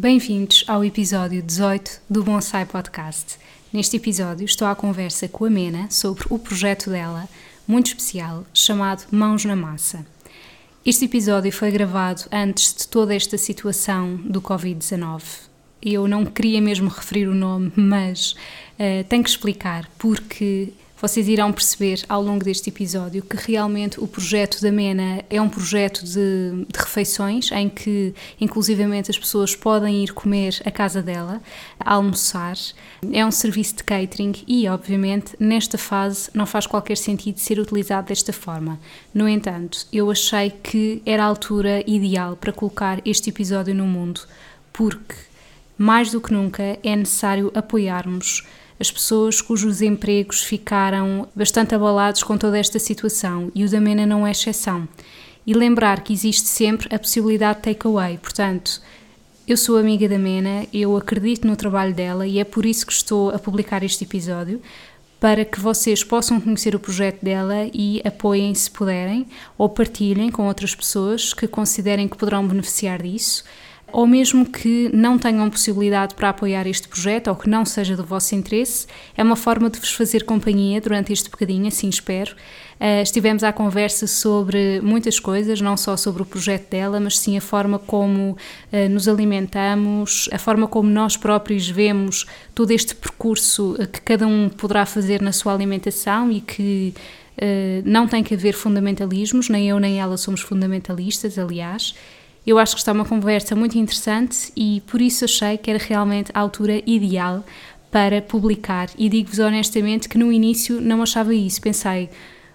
Bem-vindos ao episódio 18 do Bonsai Podcast. Neste episódio estou à conversa com a Mena sobre o projeto dela, muito especial, chamado Mãos na Massa. Este episódio foi gravado antes de toda esta situação do Covid-19. Eu não queria mesmo referir o nome, mas uh, tenho que explicar porque vocês irão perceber ao longo deste episódio que realmente o projeto da MENA é um projeto de, de refeições em que, inclusivamente, as pessoas podem ir comer à casa dela, almoçar. É um serviço de catering e, obviamente, nesta fase não faz qualquer sentido ser utilizado desta forma. No entanto, eu achei que era a altura ideal para colocar este episódio no mundo, porque, mais do que nunca, é necessário apoiarmos as pessoas cujos empregos ficaram bastante abalados com toda esta situação e o da MENA não é exceção. E lembrar que existe sempre a possibilidade de takeaway, portanto, eu sou amiga da Mena, eu acredito no trabalho dela e é por isso que estou a publicar este episódio, para que vocês possam conhecer o projeto dela e apoiem se puderem, ou partilhem com outras pessoas que considerem que poderão beneficiar disso ou mesmo que não tenham possibilidade para apoiar este projeto ou que não seja do vosso interesse, é uma forma de vos fazer companhia durante este bocadinho, assim espero. Uh, estivemos à conversa sobre muitas coisas, não só sobre o projeto dela, mas sim a forma como uh, nos alimentamos, a forma como nós próprios vemos todo este percurso que cada um poderá fazer na sua alimentação e que uh, não tem que haver fundamentalismos, nem eu nem ela somos fundamentalistas, aliás. Eu acho que está uma conversa muito interessante e por isso achei que era realmente a altura ideal para publicar. E digo-vos honestamente que no início não achava isso. Pensei,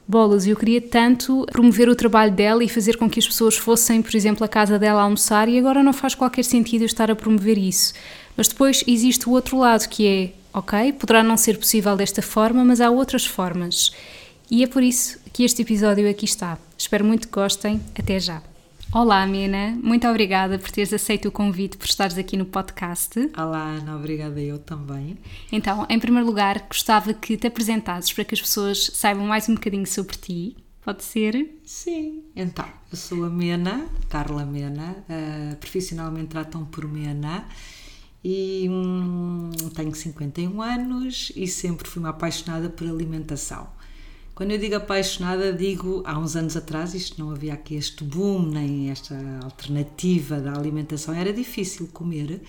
bolas, eu queria tanto promover o trabalho dela e fazer com que as pessoas fossem, por exemplo, à casa dela almoçar e agora não faz qualquer sentido eu estar a promover isso. Mas depois existe o outro lado que é, ok, poderá não ser possível desta forma, mas há outras formas. E é por isso que este episódio aqui está. Espero muito que gostem. Até já. Olá, Mina, muito obrigada por teres aceito o convite, por estares aqui no podcast. Olá, Ana, obrigada eu também. Então, em primeiro lugar, gostava que te apresentasses para que as pessoas saibam mais um bocadinho sobre ti. Pode ser? Sim. Então, eu sou a Mena, Carla Mena, uh, profissionalmente tratam por Mena e hum, tenho 51 anos e sempre fui uma apaixonada por alimentação. Quando eu digo apaixonada, digo há uns anos atrás, isto não havia aqui este boom, nem esta alternativa da alimentação, era difícil comer.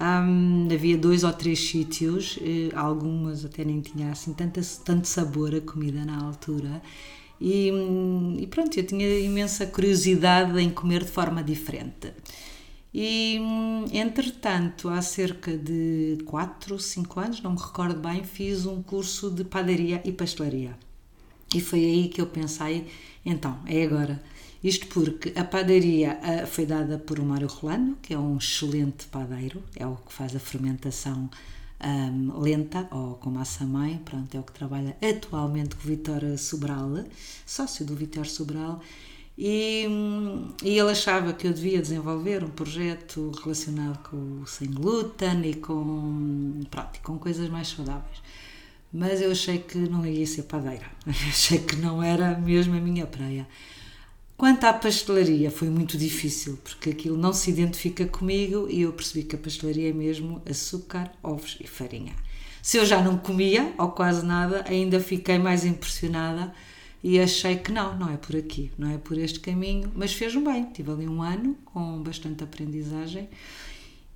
Um, havia dois ou três sítios, eh, algumas até nem tinha assim tanto, tanto sabor a comida na altura. E, e, pronto, eu tinha imensa curiosidade em comer de forma diferente. E entretanto, há cerca de 4, 5 anos, não me recordo bem, fiz um curso de padaria e pastelaria. E foi aí que eu pensei, então, é agora. Isto porque a padaria uh, foi dada por o Mário Rolando, que é um excelente padeiro, é o que faz a fermentação um, lenta ou com massa-mãe, pronto, é o que trabalha atualmente com o Vitor Sobral, sócio do Vitor Sobral, e, e, ele achava que eu devia desenvolver um projeto relacionado com o sem glúten e com, pronto, com coisas mais saudáveis mas eu achei que não ia ser padeira, achei que não era mesmo a minha praia. Quanto à pastelaria, foi muito difícil, porque aquilo não se identifica comigo e eu percebi que a pastelaria é mesmo açúcar, ovos e farinha. Se eu já não comia, ou quase nada, ainda fiquei mais impressionada e achei que não, não é por aqui, não é por este caminho, mas fez-me bem. Tive ali um ano com bastante aprendizagem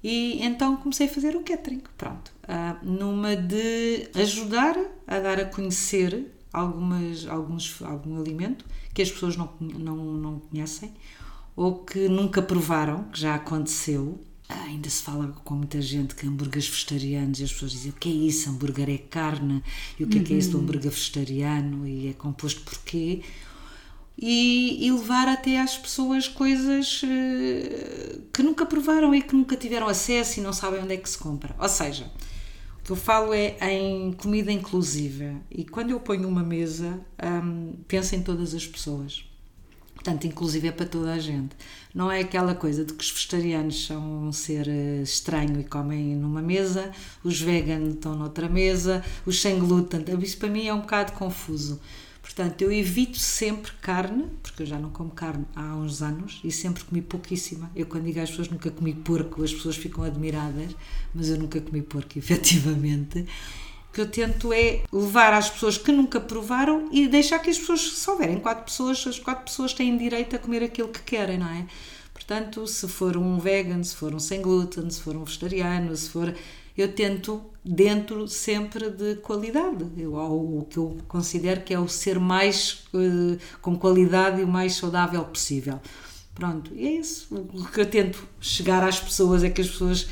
e então comecei a fazer o catering, pronto, uh, numa de ajudar a dar a conhecer algumas, alguns, algum alimento que as pessoas não, não, não conhecem ou que nunca provaram, que já aconteceu. Ah, ainda se fala com muita gente que hambúrgueres vegetarianos e as pessoas dizem o que é isso? Hambúrguer é carne e o que é que é isso do hambúrguer vegetariano e é composto por quê? E, e levar até às pessoas coisas uh, que nunca provaram e que nunca tiveram acesso e não sabem onde é que se compra. Ou seja, o que eu falo é em comida inclusiva e quando eu ponho uma mesa, um, penso em todas as pessoas Portanto, inclusive é para toda a gente. Não é aquela coisa de que os vegetarianos são um ser eh, estranho e comem numa mesa, os veganos estão noutra mesa, os sem glúten. Isso para mim é um bocado confuso. Portanto, eu evito sempre carne, porque eu já não como carne há uns anos e sempre comi pouquíssima. Eu, quando digo às pessoas nunca comi porco, as pessoas ficam admiradas, mas eu nunca comi porco, efetivamente que eu tento é levar às pessoas que nunca provaram e deixar que as pessoas, se houverem quatro pessoas, as quatro pessoas têm direito a comer aquilo que querem, não é? Portanto, se for um vegan, se for um sem glúten, se for um vegetariano, se for. Eu tento dentro sempre de qualidade, eu, o que eu considero que é o ser mais uh, com qualidade e o mais saudável possível. Pronto, e é isso. O que eu tento chegar às pessoas é que as pessoas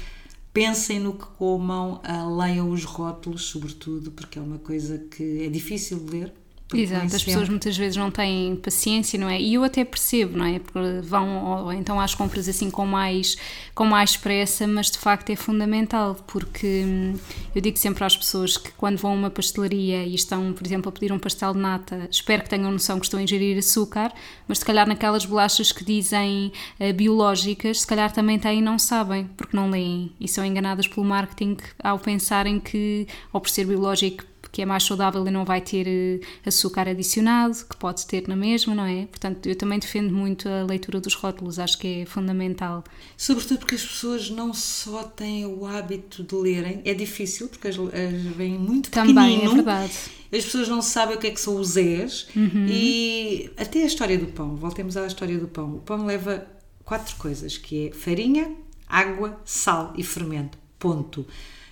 pensem no que comam, uh, leiam os rótulos, sobretudo, porque é uma coisa que é difícil de ler. Exato, as pessoas muitas vezes não têm paciência, não é? E eu até percebo, não é? Porque vão ou, então às compras assim com mais, com mais pressa, mas de facto é fundamental, porque hum, eu digo sempre às pessoas que quando vão a uma pastelaria e estão, por exemplo, a pedir um pastel de nata, espero que tenham noção que estão a ingerir açúcar, mas se calhar naquelas bolachas que dizem uh, biológicas, se calhar também têm e não sabem, porque não leem e são enganadas pelo marketing ao pensarem que, ao por ser biológico, que é mais saudável e não vai ter eh, açúcar adicionado, que pode ter na mesma, não é? Portanto, eu também defendo muito a leitura dos rótulos, acho que é fundamental. Sobretudo porque as pessoas não só têm o hábito de lerem, é difícil porque as, as vêm muito Também, é verdade. As pessoas não sabem o que é que são os E's uhum. e até a história do pão, voltemos à história do pão. O pão leva quatro coisas, que é farinha, água, sal e fermento. Ponto.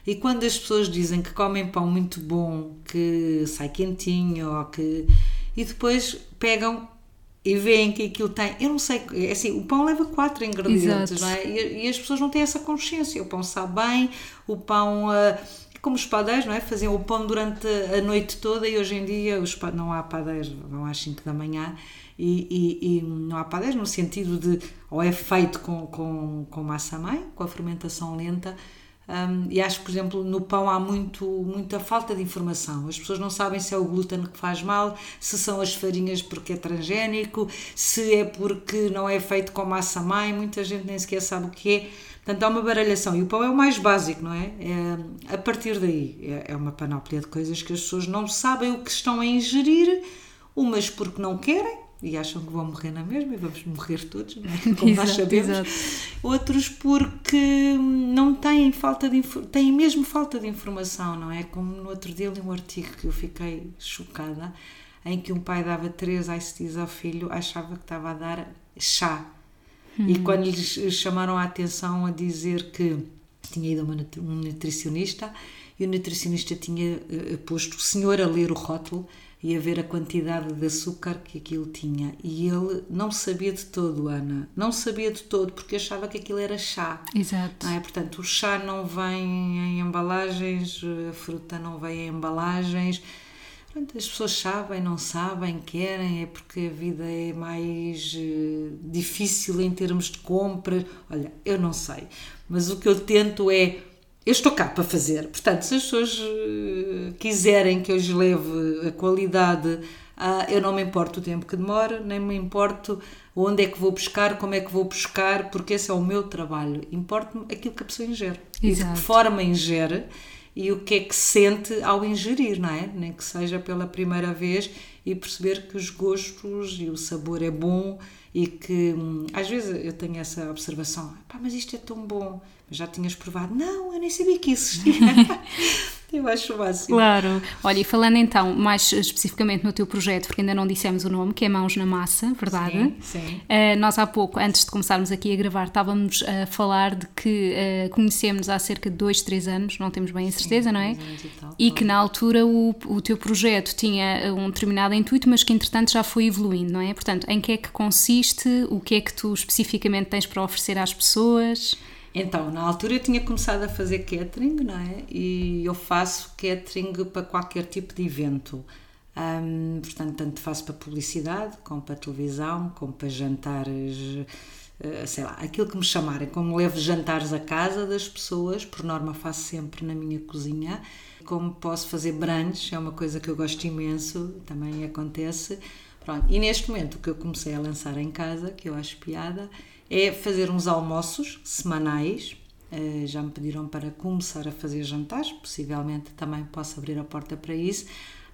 E quando as pessoas dizem que comem pão muito bom, que sai quentinho, ou que. e depois pegam e veem que aquilo tem. Eu não sei, é assim, o pão leva quatro ingredientes, Exato. não é? E, e, as pessoas não têm essa consciência. O pão sabe bem, o pão. Uh, como os padeiros, não é? Faziam o pão durante a noite toda e hoje em dia os, não há padeiros, vão às 5 da manhã e, e, e, não há padeiros no sentido de ou é feito com, com, com massa mãe, com a fermentação lenta, um, e acho que, por exemplo, no pão há muito, muita falta de informação. As pessoas não sabem se é o glúten que faz mal, se são as farinhas porque é transgénico, se é porque não é feito com massa mãe, muita gente nem sequer sabe o que é. Portanto, há uma baralhação. E o pão é o mais básico, não é? é a partir daí, é, é uma panóplia de coisas que as pessoas não sabem o que estão a ingerir, umas porque não querem, e acham que vão morrer na mesma e vamos morrer todos, não é? como exato, nós sabemos. Exato. Outros porque não têm falta de têm mesmo falta de informação, não é? Como no outro dia li um artigo que eu fiquei chocada, em que um pai dava três ICTs ao filho, achava que estava a dar chá. Hum. E quando lhes chamaram a atenção a dizer que tinha ido a um nutricionista e o nutricionista tinha uh, posto o senhor a ler o rótulo e a ver a quantidade de açúcar que aquilo tinha. E ele não sabia de todo, Ana. Não sabia de todo, porque achava que aquilo era chá. Exato. Não é? Portanto, o chá não vem em embalagens, a fruta não vem em embalagens. Portanto, as pessoas sabem, não sabem, querem, é porque a vida é mais uh, difícil em termos de compras. Olha, eu não sei. Mas o que eu tento é eu estou cá para fazer. Portanto, se as pessoas uh, quiserem que eu lhes leve a qualidade, uh, eu não me importo o tempo que demora, nem me importo onde é que vou buscar, como é que vou buscar, porque esse é o meu trabalho. Importa-me aquilo que a pessoa ingere. Exato. E de que forma ingere e o que é que sente ao ingerir, não é? Nem que seja pela primeira vez e perceber que os gostos e o sabor é bom e que hum, às vezes eu tenho essa observação, pá, mas isto é tão bom já tinhas provado? Não, eu nem sabia que existia. eu acho o máximo. Claro. Olha, e falando então mais especificamente no teu projeto, porque ainda não dissemos o nome, que é Mãos na Massa, verdade? Sim, sim. Uh, nós há pouco, antes de começarmos aqui a gravar, estávamos a falar de que uh, conhecemos há cerca de dois, três anos, não temos bem a certeza, sim, não é? E, tal, e que na altura o, o teu projeto tinha um determinado intuito, mas que entretanto já foi evoluindo, não é? Portanto, em que é que consiste? O que é que tu especificamente tens para oferecer às pessoas? Então, na altura eu tinha começado a fazer catering, não é? E eu faço catering para qualquer tipo de evento. Um, portanto, tanto faço para publicidade, como para televisão, como para jantares, uh, sei lá, aquilo que me chamarem, como levo jantares a casa das pessoas, por norma faço sempre na minha cozinha. Como posso fazer brunch, é uma coisa que eu gosto imenso, também acontece. Pronto. E neste momento o que eu comecei a lançar em casa, que eu acho piada, é fazer uns almoços semanais. Uh, já me pediram para começar a fazer jantares, possivelmente também posso abrir a porta para isso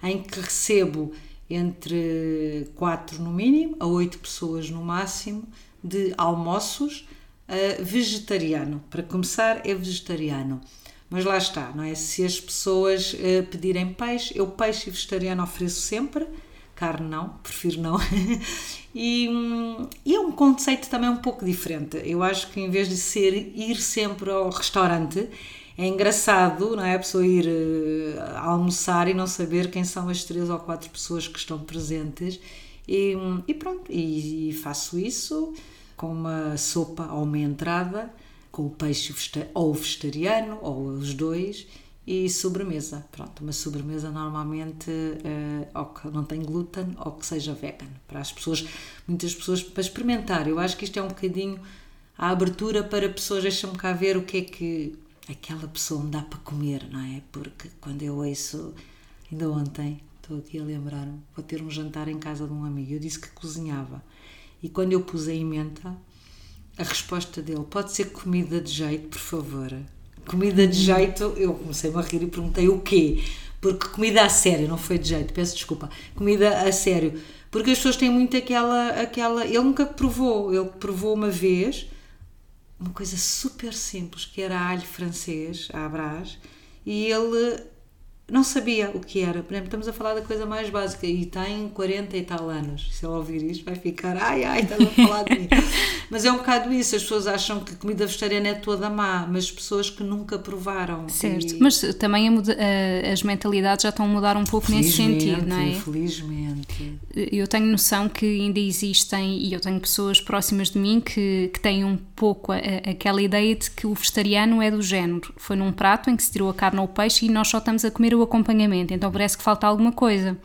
em que recebo entre 4 no mínimo a 8 pessoas no máximo de almoços uh, vegetariano. Para começar, é vegetariano. Mas lá está, não é? Se as pessoas uh, pedirem peixe, eu peixe vegetariano ofereço sempre, carne não, prefiro não. e, e, é um conceito também um pouco diferente. Eu acho que em vez de ser ir sempre ao restaurante, é engraçado, não é? A pessoa ir uh, almoçar e não saber quem são as três ou quatro pessoas que estão presentes. E, e pronto, e, e, faço isso com uma sopa ou uma entrada, com o peixe ou vegetariano, ou os dois, e sobremesa. Pronto, uma sobremesa normalmente uh, ou que não tem glúten ou que seja vegan. Para as pessoas, muitas pessoas, para experimentar. Eu acho que isto é um bocadinho a abertura para pessoas, deixam-me cá ver o que é que aquela pessoa me dá para comer, não é? Porque quando eu ouço, ainda ontem, estou aqui a lembrar-me, vou ter um jantar em casa de um amigo, eu disse que cozinhava. E quando eu pus a emenda, a resposta dele, pode ser comida de jeito, por favor. Comida de jeito, eu comecei a rir e perguntei o quê? Porque comida a sério, não foi de jeito, peço desculpa. Comida a sério. Porque as pessoas têm muito aquela. aquela ele nunca provou, ele provou uma vez uma coisa super simples, que era alho francês, à brás, e ele não sabia o que era. Por exemplo, estamos a falar da coisa mais básica e tem 40 e tal anos. Se ele ouvir isto, vai ficar, ai, ai, estás a falar de mim. mas é um bocado isso. As pessoas acham que comida vegetariana é toda má, mas pessoas que nunca provaram. Certo, e... mas também a, a, as mentalidades já estão a mudar um pouco nesse sentido, não é? Infelizmente. Eu tenho noção que ainda existem, e eu tenho pessoas próximas de mim que, que têm um pouco a, aquela ideia de que o vegetariano é do género. Foi num prato em que se tirou a carne ou o peixe e nós só estamos a comer o acompanhamento, então parece que falta alguma coisa.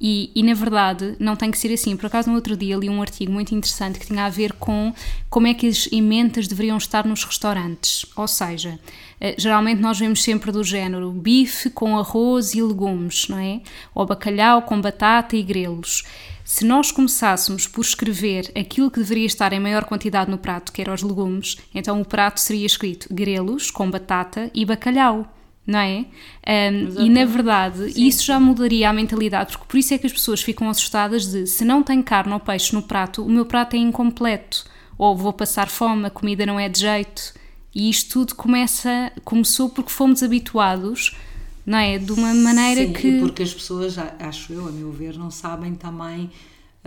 E, e, na verdade não tem que ser assim. Por acaso, no outro dia li um artigo muito interessante que tinha a ver com como é que as emendas deveriam estar nos restaurantes. Ou seja, eh, geralmente nós vemos sempre do género bife com arroz e legumes, não é? Ou bacalhau com batata e grelos. Se nós começássemos por escrever aquilo que deveria estar em maior quantidade no prato, que eram os legumes, então o prato seria escrito grelos com batata e bacalhau não é? Um, e na verdade Sim. isso já mudaria a mentalidade, porque por isso é que as pessoas ficam assustadas de se não tem carne ou peixe no prato, o meu prato é incompleto, ou vou passar fome, a comida não é de jeito. E isto tudo começa, começou porque fomos habituados, não é? De uma maneira Sim, que. porque as pessoas, acho eu, a meu ver, não sabem também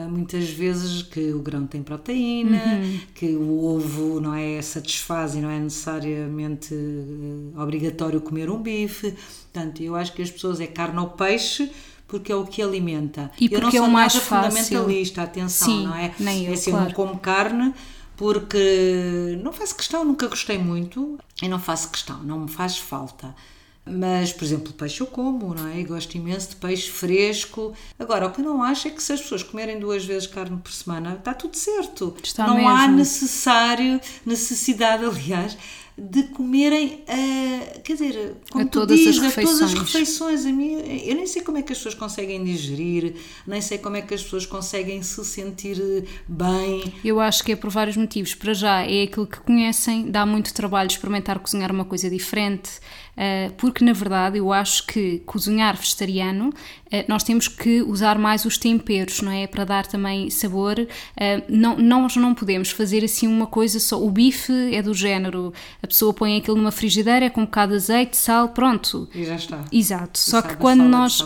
muitas vezes que o grão tem proteína, uhum. que o ovo não é satisfaz e não é necessariamente uh, obrigatório comer um bife. Portanto, eu acho que as pessoas é carne ou peixe porque é o que alimenta. E eu não sou é o mais nada fácil. fundamentalista, atenção, Sim, não é? Nem eu, é assim, claro. não como carne porque não faço questão, nunca gostei muito e não faço questão, não me faz falta. Mas, por exemplo, peixe eu como, não é? Gosto imenso de peixe fresco. Agora, o que eu não acho é que se as pessoas comerem duas vezes carne por semana, está tudo certo. Está não mesmo. há necessário, necessidade, aliás, de comerem, uh, quer dizer, como a todas as refeições. a todas as refeições. A mim, eu nem sei como é que as pessoas conseguem digerir, nem sei como é que as pessoas conseguem se sentir bem. Eu acho que é por vários motivos. Para já, é aquilo que conhecem, dá muito trabalho experimentar cozinhar uma coisa diferente, porque na verdade eu acho que cozinhar vegetariano, uh, nós temos que usar mais os temperos, não é? Para dar também sabor. não, nós não podemos fazer assim uma coisa só. O bife é do género pessoa põe aquilo numa frigideira com um bocado de azeite, sal, pronto. E já está. Exato. E Só que quando nós.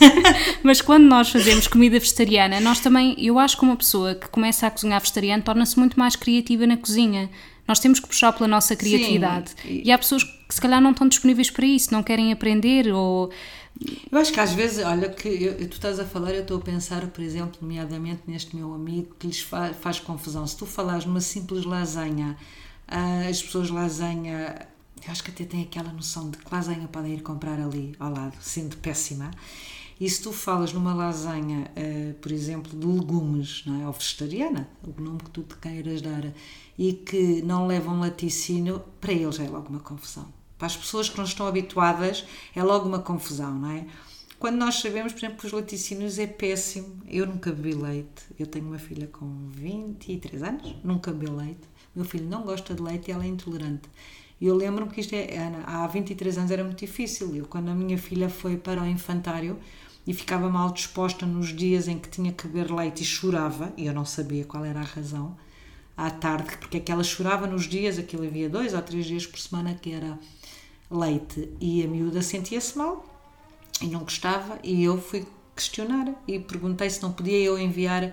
Mas quando nós fazemos comida vegetariana, nós também, eu acho que uma pessoa que começa a cozinhar vegetariano torna-se muito mais criativa na cozinha. Nós temos que puxar pela nossa criatividade. Sim. E há pessoas que se calhar não estão disponíveis para isso, não querem aprender ou. Eu acho que às vezes, olha, que eu, tu estás a falar, eu estou a pensar, por exemplo, nomeadamente neste meu amigo, que lhes faz, faz confusão. Se tu falares numa simples lasanha Uh, as pessoas lasanha, eu acho que até têm aquela noção de que lasanha podem ir comprar ali ao lado, sendo péssima. E se tu falas numa lasanha, uh, por exemplo, de legumes, não é? ou vegetariana, o nome que tu te queiras dar, e que não levam laticínio, para eles é logo uma confusão. Para as pessoas que não estão habituadas, é logo uma confusão, não é? Quando nós sabemos, por exemplo, que os laticínios é péssimo. Eu nunca bebi leite. Eu tenho uma filha com 23 anos, nunca bebi leite. Meu filho não gosta de leite e ela é intolerante. E eu lembro-me que isto é, há 23 anos era muito difícil. Eu, quando a minha filha foi para o infantário, e ficava mal disposta nos dias em que tinha que beber leite e chorava, e eu não sabia qual era a razão, à tarde, porque é que ela chorava nos dias, aquilo havia dois ou três dias por semana que era leite, e a miúda sentia-se mal e não gostava, e eu fui questionar e perguntei se não podia eu enviar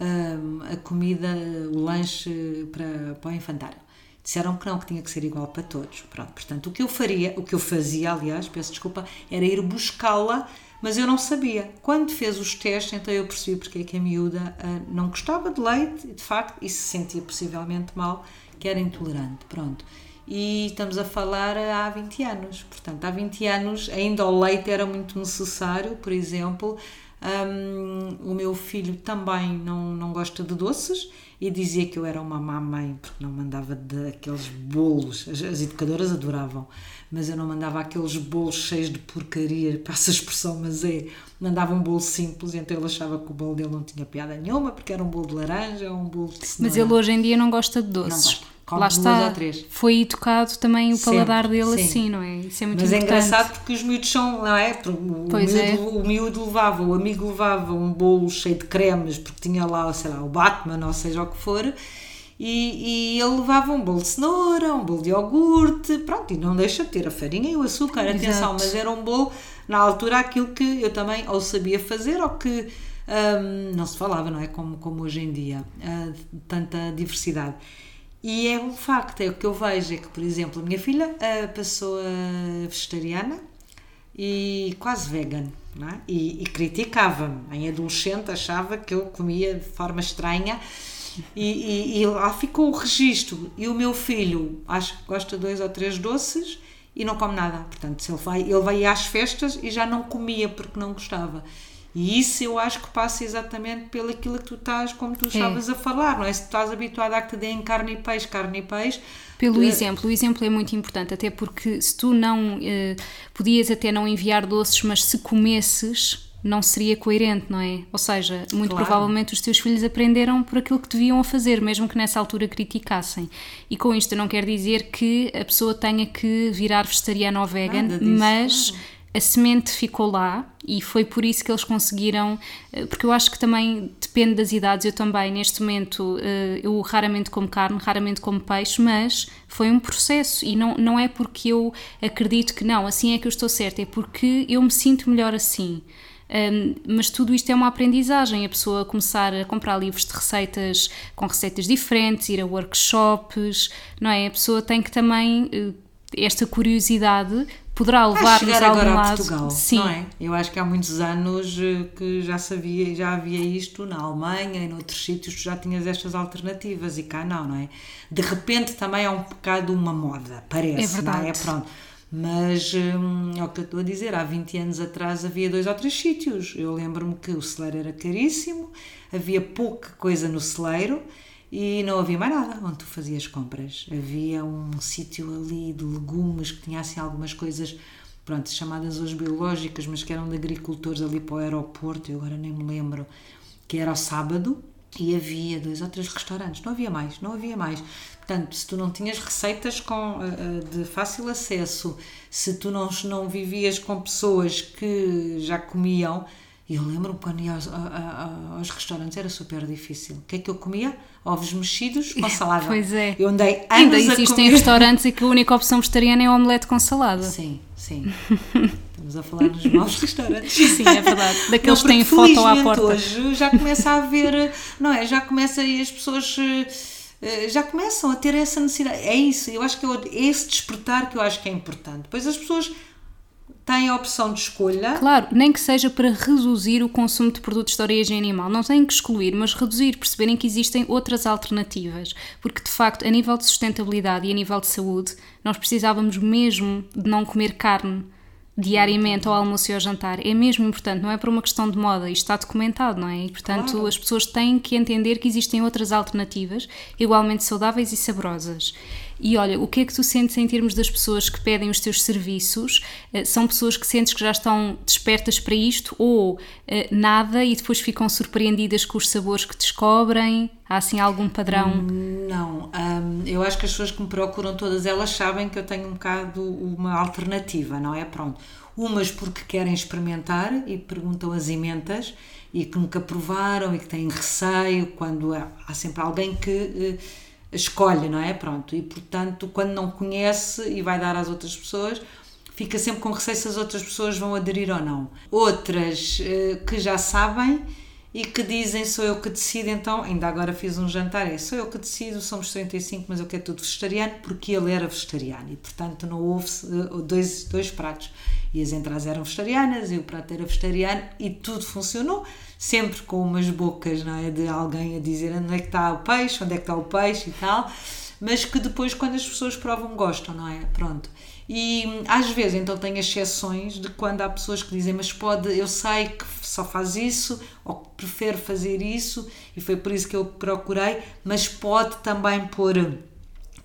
hum, a comida, o lanche para, para o infantário. Disseram que não, que tinha que ser igual para todos. Pronto, portanto, o que eu faria, o que eu fazia, aliás, peço desculpa, era ir buscá-la mas eu não sabia. Quando fez os testes, então eu percebi porque é que a miúda uh, não gostava de leite, de facto, e se sentia possivelmente mal, que era intolerante. Pronto. E estamos a falar há 20 anos. Portanto, há 20 anos ainda o leite era muito necessário, por exemplo. Um, o meu filho também não, não gosta de doces e dizia que eu era uma má mãe porque não mandava daqueles bolos. As, as, educadoras adoravam, mas eu não mandava aqueles bolos cheios de porcaria, passa a expressão, mas é. Mandava um bolo simples, então ele achava que o bolo dele não tinha piada nenhuma porque era um bolo de laranja ou um bolo de cenoura. Mas ele hoje em dia não gosta de doces. Não gosta Come Lá está, foi educado também o paladar Sempre, dele sim. assim, não é? Isso é muito Mas é importante. é engraçado porque os miúdos são, não é? O, pois miúdo, é. o miúdo levava, o amigo levava um bolo cheio de cremes porque tinha lá, sei lá, o Batman ou seja o que for e, e ele levava um bolo de cenoura, um bolo de iogurte, pronto, e não deixa de ter a farinha e o açúcar, Exato. atenção, mas era um bolo, na altura, aquilo que eu também ou sabia fazer ou que um, não se falava, não é? Como, como hoje em dia, uh, tanta diversidade. E é um facto, é o que eu vejo, é que, por exemplo, a minha filha uh, passou a vegetariana e quase vegan, é? e, e criticava-me. Em adolescente achava que eu comia de forma estranha e, e, e, lá ficou o registro. E o meu filho, acho que gosta de dois ou três doces e não come nada. Portanto, ele vai, ele vai às festas e já não comia porque não gostava. E isso eu acho que passa exatamente pelo aquilo que tu estás, como tu é. estavas é. a falar, não é? Se tu estás habituado a que te deem carne e peixe, carne e peixe. Pelo exemplo, o exemplo é muito importante, até porque se tu não eh, podias até não enviar doces, mas se comesses, não seria coerente, não é? Ou seja, muito claro. provavelmente os teus filhos aprenderam por aquilo que deviam a fazer, mesmo que nessa altura criticassem. E com isto eu não quero dizer que a pessoa tenha que virar vegetariana ou vegan, mas. A semente ficou lá e foi por isso que eles conseguiram, eh, porque eu acho que também depende das idades. Eu também, neste momento, eh, eu raramente como carne, raramente como peixe, mas foi um processo e não, não é porque eu acredito que não, assim é que eu estou certa, é porque eu me sinto melhor assim. Um, mas tudo isto é uma aprendizagem, a pessoa começar a comprar livros de receitas com receitas diferentes, ir a workshops, não é? A pessoa tem que também eh, esta curiosidade poderá levar-nos a algum lado. A Portugal, Sim. não é? Eu acho que há muitos anos eh, que já sabia, já havia isto na Alemanha e noutros sítios tu já tinhas estas alternativas e cá não, não é? De repente também é um bocado uma moda, parece, é verdade. não é? Pronto. Mas hum, é o que eu estou a dizer, há 20 anos atrás havia dois ou três sítios. Eu lembro-me que o celeiro era caríssimo, havia pouca coisa no celeiro e não havia mais nada onde tu fazias compras. Havia um sítio ali de legumes que tinha assim algumas coisas, pronto, chamadas hoje biológicas, mas que eram de agricultores ali para o aeroporto, eu agora nem me lembro, que era ao sábado e havia dois ou três restaurantes, não havia mais, não havia mais. Portanto, se tu não tinhas receitas com, eh, eh, de fácil acesso, se tu não, não vivias com pessoas que já comiam, e eu lembro-me quando ia aos, aos, restaurantes era super difícil. O que é que eu comia? Ovos mexidos com salada. Pois é. Eu andei anos Ainda existem restaurantes em que a única opção vegetariana é o omelete com salada. Sim, sim. Estamos a falar dos maus restaurantes. Sim, é verdade. Daqueles que têm foto à porta. hoje já começa a haver, não é? Já começa e as pessoas eh, já começam a ter essa necessidade. É isso, eu acho que é esse despertar que eu acho que é importante. Depois as pessoas têm a opção de escolha. Claro, nem que seja para reduzir o consumo de produtos de origem animal. Não têm que excluir, mas reduzir, perceberem que existem outras alternativas. Porque, de facto, a nível de sustentabilidade e a nível de saúde, nós precisávamos mesmo de não comer carne diariamente ao almoço e ao jantar. É mesmo importante, não é por uma questão de moda, isto está documentado, não é? E, portanto, Claro. as pessoas têm que entender que existem outras alternativas igualmente saudáveis e saborosas. E olha, o que é que tu sentes em termos das pessoas que pedem os teus serviços? Eh, São pessoas que sentes que já estão despertas para isto ou eh, nada e depois ficam surpreendidas com os sabores que descobrem? Há assim algum padrão? Não, hum, eu acho que as pessoas que me procuram, todas elas sabem que eu tenho um bocado uma alternativa, não é? Pronto. Umas porque querem experimentar e perguntam as ementas e que nunca provaram e que têm receio quando há, há sempre alguém que eh, escolhe, não é? Pronto. E portanto, quando não conhece e vai dar às outras pessoas, fica sempre com receio se as outras pessoas vão aderir ou não. Outras eh, que já sabem e que dizem sou eu que decido, então, ainda agora fiz um jantar, é sou eu que decido, somos 35, mas eu quero tudo vegetariano, porque ele era vegetariano e, portanto, não houve eh, dois, dois pratos. E as entradas eram vegetarianas e o prato era vegetariano e tudo funcionou, sempre com umas bocas, não é? De alguém a dizer onde é que está o peixe, onde é que está o peixe e tal, mas que depois, quando as pessoas provam, gostam, não é? Pronto. E hum, às vezes então tem exceções de quando há pessoas que dizem, mas pode, eu sei que só faz isso, ou que prefere fazer isso, e foi por isso que eu procurei, mas pode também pôr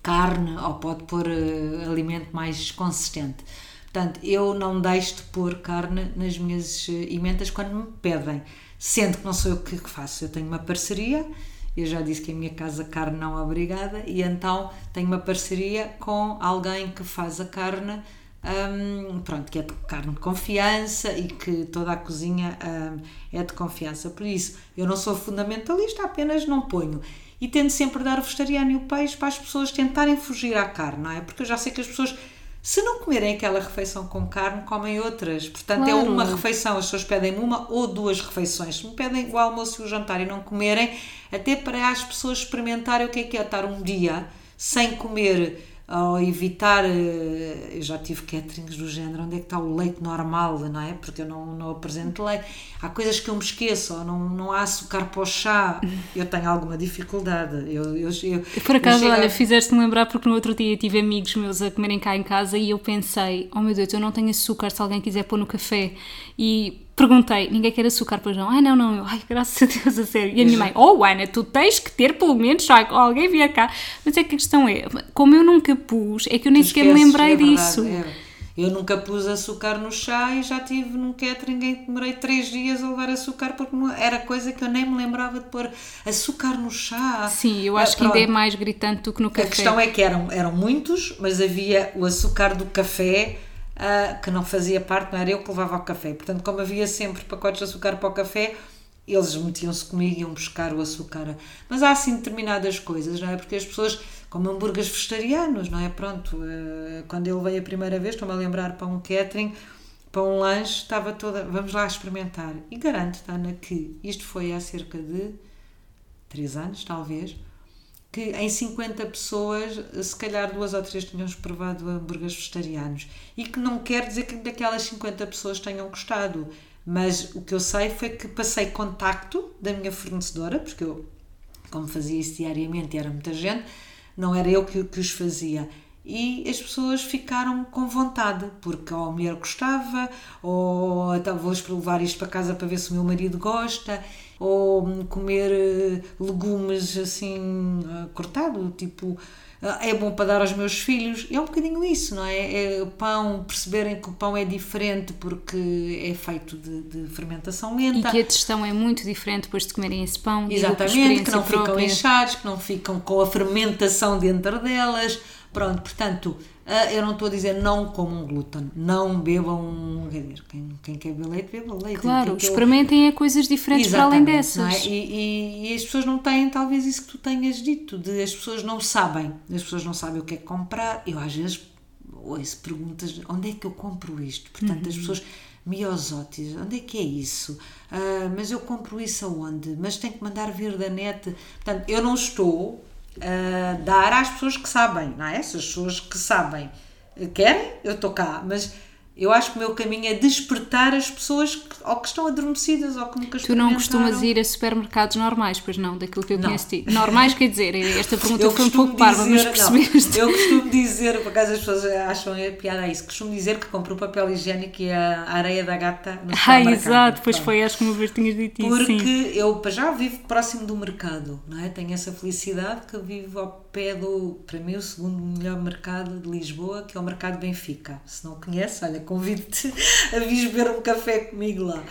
carne ou pode pôr eh, alimento mais consistente. Portanto, eu não deixo de pôr carne nas minhas eh, emendas quando me pedem, sendo que não sou eu que faço, eu tenho uma parceria. Eu já disse que em minha casa carne não é obrigada e então tenho uma parceria com alguém que faz a carne, hum, pronto, que é de carne de confiança e que toda a cozinha hum, é de confiança. Por isso, eu não sou fundamentalista, apenas não ponho. E tento sempre dar o vegetariano e o peixe para as pessoas tentarem fugir à carne, não é? Porque eu já sei que as pessoas, se não comerem aquela refeição com carne, comem outras. Portanto, é Claro. uma refeição, as pessoas pedem uma ou duas refeições. Se me pedem o almoço e o jantar e não comerem, até para as pessoas experimentarem o que é que é estar um dia sem comer ou evitar. eh, Eu já tive caterings do género, onde é que está o leite normal, não é? Porque eu não, não apresento leite. Há coisas que eu me esqueço, ou não, não há açúcar para o chá. Eu tenho alguma dificuldade. Eu, eu, eu, Por acaso, eu chego a- olha, fizeste-me lembrar porque no outro dia tive amigos meus a comerem cá em casa e eu pensei, oh meu Deus, eu não tenho açúcar se alguém quiser pôr no café. E perguntei, ninguém quer açúcar, pois não? Ai, não, não, eu, ai, graças a Deus, a sério. E a minha mãe, oh Ana, tu tens que ter pelo menos, sai, alguém vier cá. Mas é que a questão é, como eu nunca pus, é que eu nem sequer me lembrei é verdade, disso. é. Eu nunca pus açúcar no chá e já tive num catering em que demorei três dias a levar açúcar porque era coisa que eu nem me lembrava de pôr açúcar no chá. Sim, eu Ah, acho que ainda é mais gritante do que no café. A questão é que eram, eram muitos, mas havia o açúcar do café ah, que não fazia parte, não era eu que levava ao café. Portanto, como havia sempre pacotes de açúcar para o café, eles metiam-se comigo e iam buscar o açúcar. Mas há assim determinadas coisas, não é? Porque as pessoas, como hambúrgueres vegetarianos, não é? Pronto, ah, quando eu veio a primeira vez, estou-me a lembrar para um catering, para um lanche, estava toda, vamos lá experimentar. E garanto-te, Ana, que isto foi há cerca de 3 anos, talvez, que em 50 pessoas, se calhar duas ou três tinham provado hambúrgueres vegetarianos. E que não quer dizer que daquelas 50 pessoas tenham gostado. Mas o que eu sei foi que passei contacto da minha fornecedora, porque eu, como fazia isso diariamente era muita gente, não era eu que, que os fazia. E as pessoas ficaram com vontade, porque ou a mulher gostava, ou então vou levar isto para casa para ver se o meu marido gosta, ou hum, comer eh, legumes assim ah, cortado, tipo ah, é bom para dar aos meus filhos. É um bocadinho isso, não é? É o pão, perceberem que o pão é diferente porque é feito de, de fermentação E lenta. que a digestão é muito diferente depois de comerem esse pão. Exatamente, que não experiência ficam própria. inchados, que não ficam com a fermentação dentro delas. Pronto, portanto, ah, eu não estou a dizer não comam glúten, não bebam. Quer dizer, quem, quem quer beber leite, beba leite. Claro, experimentem é coisas diferentes para além Exatamente, dessas. é? E, e- e as pessoas não têm talvez isso que tu tenhas dito, de as pessoas não sabem, as pessoas não sabem o que é que comprar. Eu às vezes ouço perguntas, onde é que eu compro isto? Portanto, Uhum. as pessoas, miosotis, onde é que é isso? Ah, mas eu compro isso aonde? Mas tenho que mandar vir da net. Portanto, eu não estou a dar às pessoas que sabem, não é? Se as pessoas que sabem querem, eu estou cá, mas Eu acho que o meu caminho é despertar as pessoas que, ou que estão adormecidas ou que nunca Tu não costumas ir a supermercados normais, pois não, daquilo que eu conheço ti. Normais quer dizer, esta pergunta foi um pouco parva, mas percebeste? Não, eu costumo dizer, por acaso as pessoas acham é piada isso, costumo dizer que compro o papel higiênico e a areia da gata no Ah, supermercado. exato, pois foi, acho que uma vez tinhas dito isso, Porque sim. eu já vivo próximo do mercado, não é? Tenho essa felicidade que eu vivo ao pé do, para mim, o segundo melhor mercado de Lisboa, que é o Mercado Benfica. Se não conhece, olha, convido-te a vir beber um café comigo lá.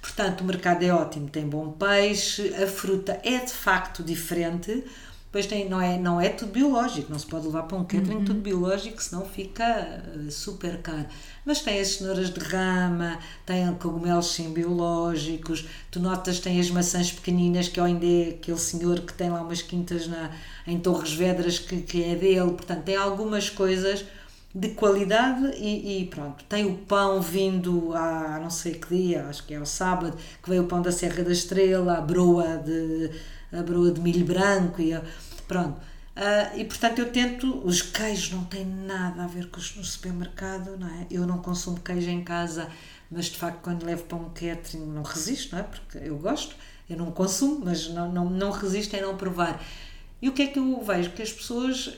Portanto, o mercado é ótimo, tem bom peixe, a fruta é de facto diferente, pois tem, não, é, não é tudo biológico, não se pode levar para um catering tudo biológico, senão fica eh, super caro. Mas tem as cenouras de rama, tem cogumelos sim biológicos, tu notas tem as maçãs pequeninas, que ainda é aquele senhor que tem lá umas quintas na, em Torres Vedras que, que é dele, portanto tem algumas coisas de qualidade e, e pronto, tem o pão vindo há não sei que dia, acho que é ao sábado, que veio o pão da Serra da Estrela, a broa de, a broa de milho branco e a- pronto. Ah, e portanto eu tento, os queijos não têm nada a ver com os no supermercado, não é? Eu não consumo queijo em casa, mas de facto quando levo para um catering não resisto, não é? Porque eu gosto, eu não consumo, mas não, não, não resisto em não provar. E o que é que eu vejo? Que as pessoas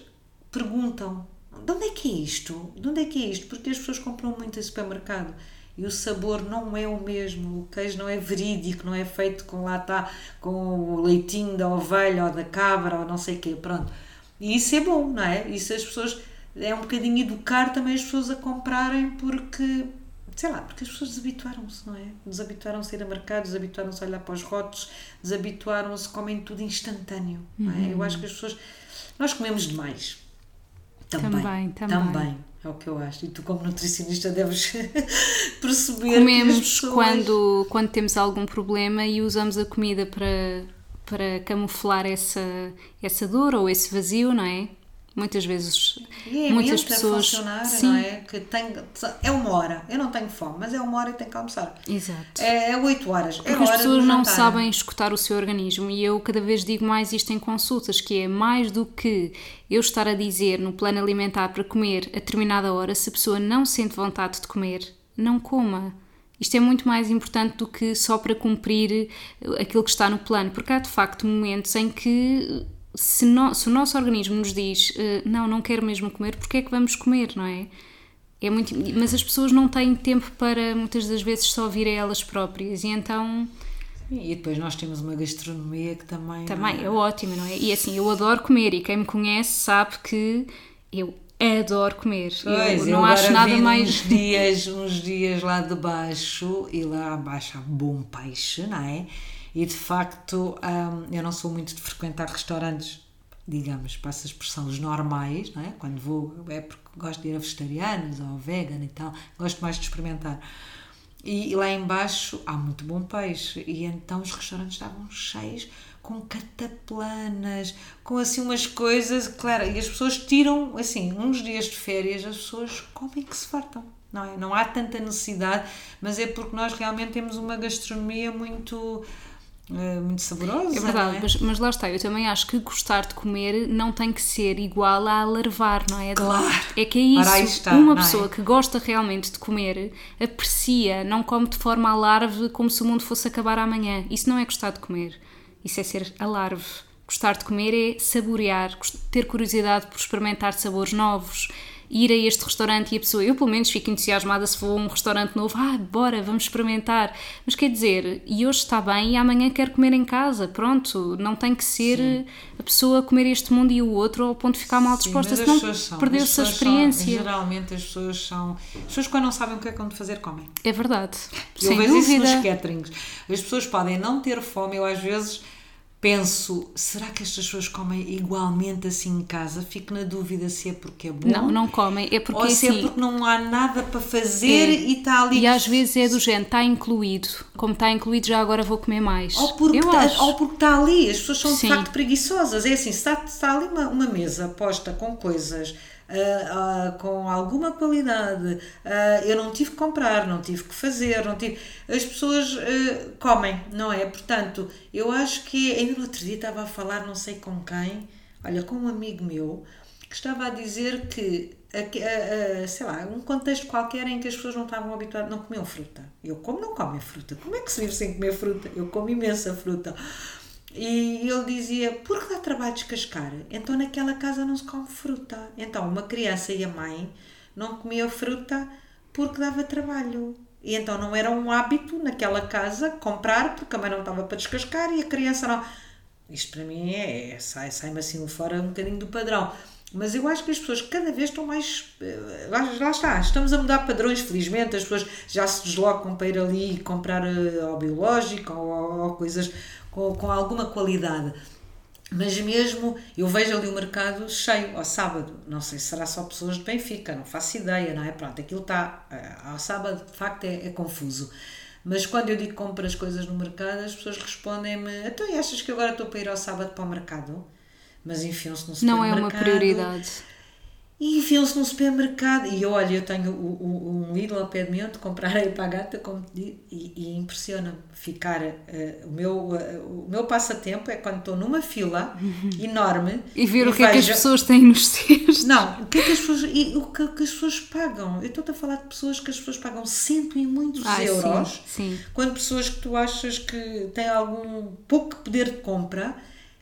perguntam de onde é que é isto? De onde é que é isto? Porque as pessoas compram muito em supermercado e o sabor não é o mesmo, o queijo não é verídico, não é feito com lá está, com o leitinho da ovelha ou da cabra ou não sei o quê, pronto. E isso é bom, não é? Isso as pessoas, é um bocadinho educar também as pessoas a comprarem porque, sei lá, porque as pessoas desabituaram-se, não é? Desabituaram-se a ir a mercado, desabituaram-se a olhar para os rótulos, desabituaram-se, comem tudo instantâneo, não é? Eu acho que as pessoas, nós comemos demais. Também, também. Também, é o que eu acho. E tu, como nutricionista, deves perceber Comemos pessoas... quando, quando temos algum problema e usamos a comida para, para camuflar essa, essa dor ou esse vazio, não é? Muitas vezes, é muitas pessoas. funcionar, sim, não é? Que tem, é uma hora. Eu não tenho fome, mas é uma hora e tenho que almoçar. exato. É, é oito horas. é Porque a as pessoas não sabem escutar o seu organismo e eu cada vez digo mais isto em consultas, que é mais do que eu estar a dizer no plano alimentar para comer a determinada hora, se a pessoa não sente vontade de comer, não coma. Isto é muito mais importante do que só para cumprir aquilo que está no plano, porque há de facto momentos em que se, no- se o nosso organismo nos diz eh, não, não quero mesmo comer, porque é que vamos comer, não é? É muito, mas as pessoas não têm tempo para muitas das vezes só vir a elas próprias e então E depois nós temos uma gastronomia que também... também é ótimo, não é? E assim, eu adoro comer e quem me conhece sabe que eu adoro comer. Pois, eu não acho agora nada mais. Uns dias, uns dias lá de baixo e lá abaixo há bom peixe, não é? E de facto, hum, eu não sou muito de frequentar restaurantes, digamos, passa a expressão, os normais, não é? Quando vou, é porque gosto de ir a vegetarianos ou vegan e tal, gosto mais de experimentar. E lá embaixo há muito bom peixe e então os restaurantes estavam cheios com cataplanas, com assim umas coisas, claro, e as pessoas tiram, assim, uns dias de férias, as pessoas comem que se fartam, não é? Não há tanta necessidade, mas é porque nós realmente temos uma gastronomia muito, muito saborosa, É verdade, é? mas, mas lá está, eu também acho que gostar de comer não tem que ser igual a alarvar, não é? Claro. É que é isso. Está, Uma é? pessoa que gosta realmente de comer aprecia, não come de forma alarve como se o mundo fosse acabar amanhã. Isso não é gostar de comer, isso é ser alarve. Gostar de comer é saborear, ter curiosidade por experimentar sabores novos, ir a este restaurante e a pessoa, eu pelo menos fico entusiasmada se for um restaurante novo, ah, bora, vamos experimentar. Mas quer dizer, e hoje está bem e amanhã quero comer em casa, pronto, não tem que ser a pessoa comer este mundo e o outro ao ponto de ficar mal Sim, disposta, as senão perdeu-se a pessoas são- experiência. geralmente as pessoas são. As pessoas quando não sabem o que é que vão fazer, comem. É verdade, Eu sem vejo isso dúvida. nos caterings. As pessoas podem não ter fome, eu às vezes penso, será que estas pessoas comem igualmente assim em casa? Fico na dúvida se é porque é bom Não, não comem, é porque ou se assim, é porque não há nada para fazer É. e está ali. E às vezes é do género, está incluído. Como está incluído, já agora vou comer mais. Ou porque, tá- acho. ou porque está ali, as pessoas são Sim. de facto preguiçosas. É assim, se está, está ali uma, uma mesa posta com coisas ah, com alguma qualidade, ah, eu não tive que comprar, não tive que fazer, não tive. As pessoas comem, não é? Portanto, eu acho que ainda no outro dia estava a falar, não sei com quem, olha, com um amigo meu, que estava a dizer que sei lá, um contexto qualquer em que as pessoas não estavam habituadas, não comiam fruta. Eu como não comem fruta. Como é que se vive sem comer fruta? Eu como imensa fruta. E ele dizia, porque dá trabalho descascar? Então naquela casa não se come fruta. Então uma criança e a mãe não comiam fruta porque dava trabalho. E então não era um hábito naquela casa comprar, porque a mãe não estava para descascar e a criança não. Isto para mim é, é sai-me sai assim fora um bocadinho do padrão. Mas eu acho que as pessoas cada vez estão mais. Eh, lá, lá está, estamos a mudar padrões, felizmente. As pessoas já se deslocam para ir ali comprar eh, ao biológico ou, ou coisas com, com alguma qualidade. Mas mesmo eu vejo ali o mercado cheio ao sábado. Não sei se será só pessoas de Benfica, não faço ideia, não é? Pronto, aquilo está. Eh, ao sábado, de facto, é, é confuso. Mas quando eu digo compro as coisas no mercado, as pessoas respondem-me: então, achas que agora estou para ir ao sábado para o mercado? mas enfiam-se no supermercado. Não é uma prioridade. E enfiam-se no supermercado. E olha, eu tenho o, o, um Lidl ao pé de mim onde comprar aí para a gata, como e, e impressiona-me ficar. Uh, o, meu, uh, o meu passatempo é quando estou numa fila enorme e ver e o que vejo... é que as pessoas têm nos cestos. Não, o que é que as pessoas, e, o que, que as pessoas pagam. Eu estou a falar de pessoas que as pessoas pagam cento e muitos ah, euros. Sim, sim. Quando pessoas que tu achas que têm algum pouco poder de compra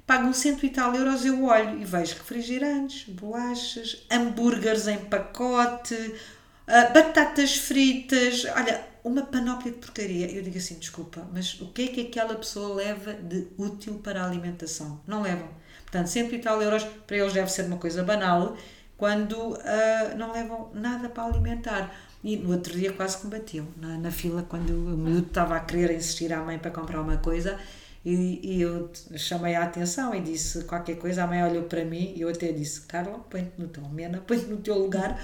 pagam cento e tal euros, eu olho e vejo refrigerantes, bolachas, hambúrgueres em pacote, uh, batatas fritas, olha, uma panóplia de porcaria. Eu digo assim, desculpa, mas o que é que aquela pessoa leva de útil para a alimentação? Não levam. Portanto, cento e tal euros para eles deve ser uma coisa banal, quando uh, não levam nada para alimentar. E no outro dia quase combatiam na, na fila, quando o miúdo estava a querer insistir à mãe para comprar uma coisa e, e, eu chamei a atenção e disse qualquer coisa. A mãe olhou para mim e eu até disse: Carla, põe-te no teu, Mena, põe-te no teu lugar,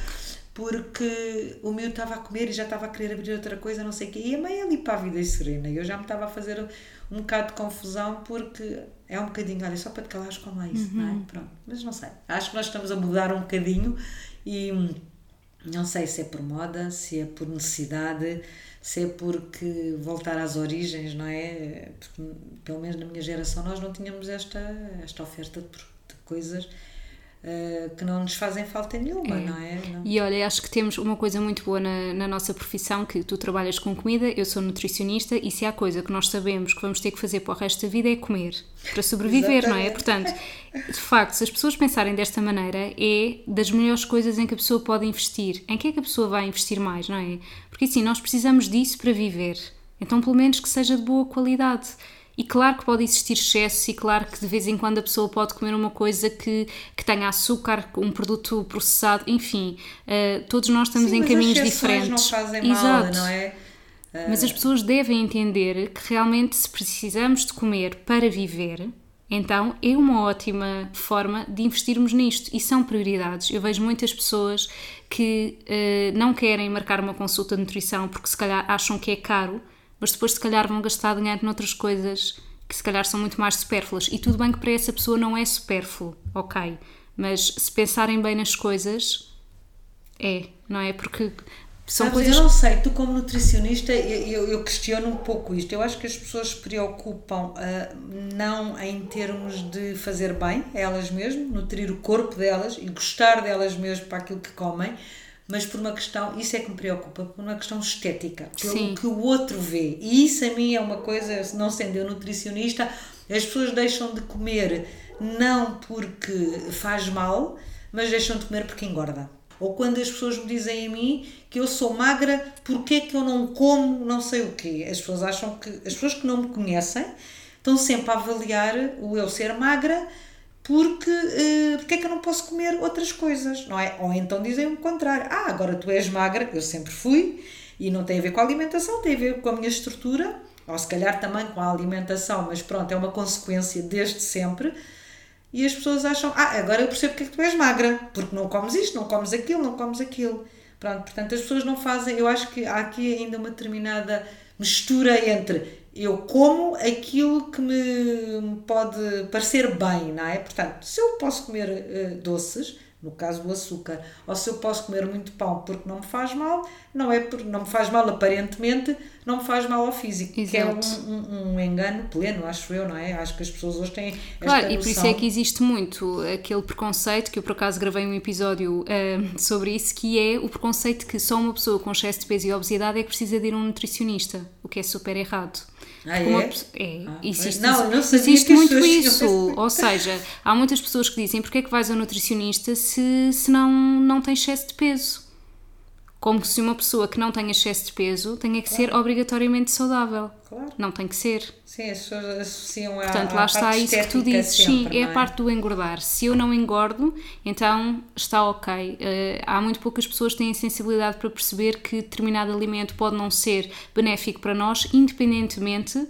porque o meu estava a comer e já estava a querer abrir outra coisa, não sei o quê. E a mãe ali para a vida e serena. E eu já me estava a fazer um bocado de confusão, porque é um bocadinho, olha, só para te calares como é isso, uhum. não é? Uhum. Pronto, mas não sei. Acho que nós estamos a mudar um bocadinho e não sei se é por moda, se é por necessidade se é porque voltar às origens, não é? Porque, pelo menos na minha geração, nós não tínhamos esta, esta oferta de, de coisas Uh, que não nos fazem falta nenhuma, é. não é? Não. E olha, acho que temos uma coisa muito boa na, na, nossa profissão, que tu trabalhas com comida, eu sou nutricionista, e se há coisa que nós sabemos que vamos ter que fazer para o resto da vida é comer, para sobreviver, não é? Portanto, de facto, se as pessoas pensarem desta maneira, é das melhores coisas em que a pessoa pode investir. Em que é que a pessoa vai investir mais, não é? Porque assim, nós precisamos disso para viver. Então, pelo menos que seja de boa qualidade. E claro que pode existir excesso e claro que de vez em quando a pessoa pode comer uma coisa que, que tenha açúcar, um produto processado, enfim, uh, todos nós estamos Sim, em caminhos diferentes. Não fazem mal, Exato. não é? Uh... Mas as pessoas devem entender que realmente se precisamos de comer para viver, então é uma ótima forma de investirmos nisto e são prioridades. Eu vejo muitas pessoas que uh, não querem marcar uma consulta de nutrição porque se calhar acham que é caro mas depois se calhar vão gastar dinheiro noutras coisas que se calhar são muito mais supérfluas. E tudo bem que para essa pessoa não é supérfluo, ok. Mas se pensarem bem nas coisas, é, não é? Porque são Sabes, coisas. Eu não sei, tu como nutricionista, eu, eu, questiono um pouco isto. Eu acho que as pessoas se preocupam uh, não em termos de fazer bem a elas mesmas, nutrir o corpo delas e gostar delas mesmas para aquilo que comem, mas por uma questão, isso é que me preocupa, por uma questão estética, pelo que o outro vê. E isso a mim é uma coisa, não sendo eu nutricionista, as pessoas deixam de comer não porque faz mal, mas deixam de comer porque engorda. Ou quando as pessoas me dizem a mim que eu sou magra, porque é que eu não como não sei o quê? As pessoas acham que, as pessoas que não me conhecem, estão sempre a avaliar o eu ser magra porque, uh, porque é que eu não posso comer outras coisas, não é? Ou então dizem o contrário, ah, agora tu és magra, eu sempre fui, e não tem a ver com a alimentação, tem a ver com a minha estrutura, ou se calhar também com a alimentação, mas pronto, é uma consequência desde sempre, e as pessoas acham, ah, agora eu percebo porque é que tu és magra, porque não comes isto, não comes aquilo, não comes aquilo. Pronto, portanto, as pessoas não fazem, eu acho que há aqui ainda uma determinada mistura entre eu como aquilo que me pode parecer bem, não é? Portanto, se eu posso comer uh, doces, no caso do açúcar. Ou se eu posso comer muito pão porque não me faz mal, não é porque não me faz mal aparentemente, não me faz mal ao físico. Exato. Que é um, um, um, engano pleno, acho eu, não é? Acho que as pessoas hoje têm esta Claro, noção. e por isso é que existe muito aquele preconceito, que eu por acaso gravei um episódio uh, sobre isso, que é o preconceito que só uma pessoa com excesso de peso e obesidade é que precisa de ir a um nutricionista, o que é super errado. Ah, é? Uma, é ah, existe, não, não existe muito isso. Ou seja, há muitas pessoas que dizem porque é que vais ao nutricionista se, se não, não tens excesso de peso? Como se uma pessoa que não tem excesso de peso tenha que claro. ser obrigatoriamente saudável. Claro. Não tem que ser. Sim, as pessoas associam a Portanto, lá está isso que tu dizes. Sim, é, é a parte do engordar. Se eu não engordo, então está ok. Uh, há muito poucas pessoas que têm sensibilidade para perceber que determinado alimento pode não ser benéfico para nós, independentemente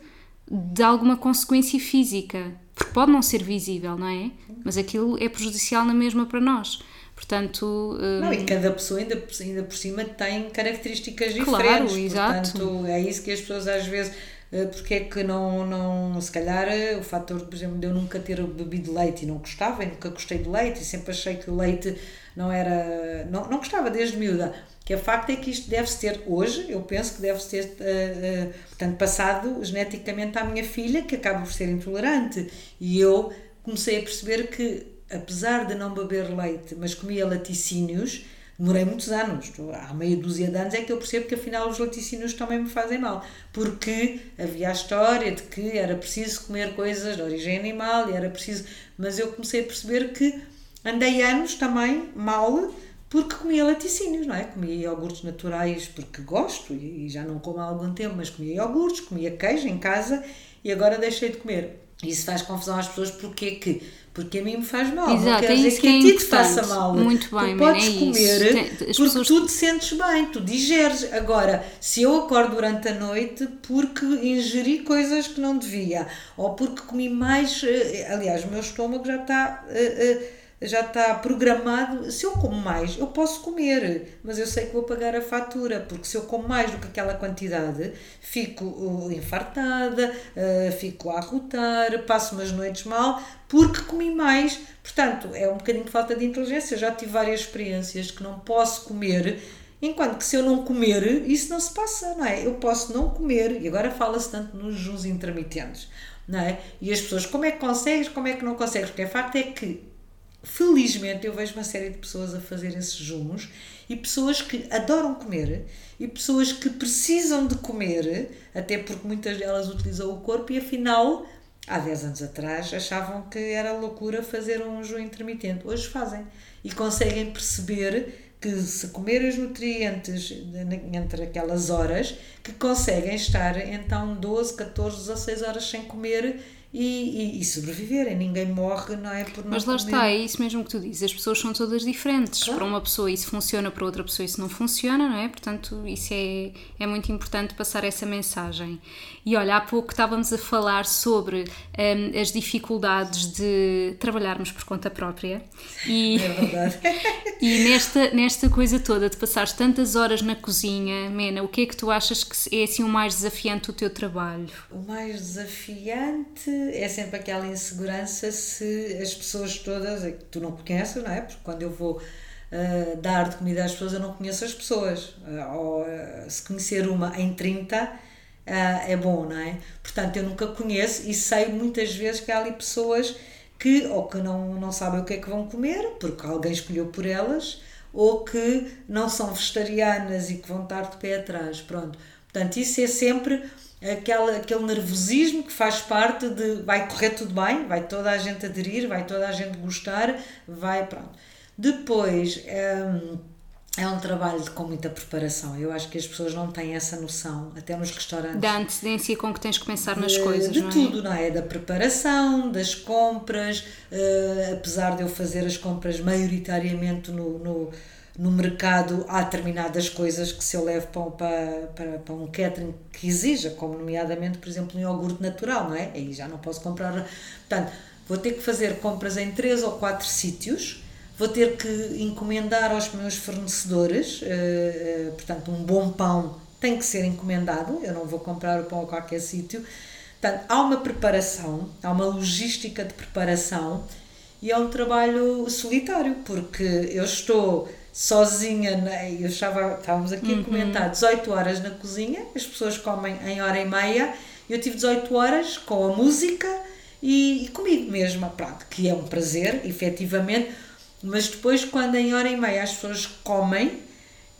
de alguma consequência física. Porque pode não ser visível, não é? Mas aquilo é prejudicial na mesma para nós. Portanto. Não, e cada pessoa ainda, ainda por cima tem características claro, diferentes. Exato. Portanto, é isso que as pessoas às vezes eh, porque é que não, não se calhar eh, o fator, por exemplo, de eu nunca ter bebido leite e não gostava, e nunca gostei de leite e sempre achei que o leite não era, não, não gostava desde miúda, que o facto é que isto deve-se ter hoje, eu penso que deve-se ter, uh, uh, portanto, passado geneticamente à minha filha, que acaba por ser intolerante, e eu comecei a perceber que apesar de não beber leite, mas comia laticínios, demorei muitos anos, há meia dúzia de anos é que eu percebo que afinal os laticínios também me fazem mal, porque havia a história de que era preciso comer coisas de origem animal e era preciso, mas eu comecei a perceber que andei anos também mal porque comia laticínios, não é? Comia iogurtes naturais porque gosto e já não como há algum tempo, mas comia iogurtes, comia queijo em casa e agora deixei de comer. Isso faz confusão às pessoas porque é que porque a mim me faz mal. Exato, não quer dizer que, a é ti te faça mal. Muito bem, tu podes é comer Tem, porque pessoas... tu te sentes bem, tu digeres. Agora, se eu acordo durante a noite porque ingeri coisas que não devia, ou porque comi mais. Eh, aliás, o meu estômago já está. Uh, uh, já está programado. Se eu como mais, eu posso comer, mas eu sei que vou pagar a fatura, porque se eu como mais do que aquela quantidade, fico uh, infartada, uh, fico a arrotar, passo umas noites mal, porque comi mais. Portanto, é um bocadinho de falta de inteligência. Eu já tive várias experiências que não posso comer. Enquanto que se eu não comer, isso não se passa, não é? Eu posso não comer, e agora fala-se tanto nos jejuns intermitentes, não é? E as pessoas, como é que consegues, como é que não consegues? Porque o facto é que felizmente eu vejo uma série de pessoas a fazer esses jumos e pessoas que adoram comer e pessoas que precisam de comer, até porque muitas delas utilizam o corpo e afinal, há 10 anos atrás, achavam que era loucura fazer um jejum intermitente. Hoje fazem e conseguem perceber que se comer os nutrientes entre aquelas horas, que conseguem estar então 12, 14, 16 horas sem comer e, e, e, sobreviverem. Ninguém morre, não é? Por não Mas lá comer. está, é isso mesmo que tu dizes. As pessoas são todas diferentes. Claro. Para uma pessoa isso funciona, para outra pessoa isso não funciona, não é? Portanto, isso é, é muito importante passar essa mensagem. E olha, há pouco estávamos a falar sobre um, as dificuldades de trabalharmos por conta própria. E, é verdade. e nesta, nesta coisa toda de passares tantas horas na cozinha, Mena, o que é que tu achas que é assim o mais desafiante do teu trabalho? O mais desafiante é sempre aquela insegurança se as pessoas todas, é que tu não conheces, não é? Porque quando eu vou uh, dar de comida às pessoas, eu não conheço as pessoas. Uh, ou uh, se conhecer uma em 30, é bom, não é? Portanto, eu nunca conheço e sei muitas vezes que há ali pessoas que ou que não, não sabem o que é que vão comer, porque alguém escolheu por elas, ou que não são vegetarianas e que vão estar de pé atrás. Pronto. Portanto, isso é sempre aquele, aquele nervosismo que faz parte de vai correr tudo bem, vai toda a gente aderir, vai toda a gente gostar, vai pronto. Depois é, é um trabalho com muita preparação. Eu acho que as pessoas não têm essa noção, até nos restaurantes. Da antecedência com que tens que pensar nas de, coisas. De não é? tudo, não é? Da preparação, das compras, uh, apesar de eu fazer as compras maioritariamente no, no no mercado há determinadas coisas que se eu levo para, para, para, para um catering que exija, como nomeadamente, por exemplo, um iogurte natural, não é? Aí já não posso comprar. Portanto, vou ter que fazer compras em três ou quatro sítios, vou ter que encomendar aos meus fornecedores, uh, uh, portanto, um bom pão tem que ser encomendado, eu não vou comprar o pão a qualquer sítio. Portanto, há uma preparação, há uma logística de preparação e é um trabalho solitário, porque eu estou sozinha, né? eu estava, estávamos aqui Uhum. a comentar, 18 horas na cozinha, as pessoas comem em hora e meia, eu tive 18 horas com a música e, e comigo mesma, pronto, que é um prazer, efetivamente, mas depois quando em hora e meia as pessoas comem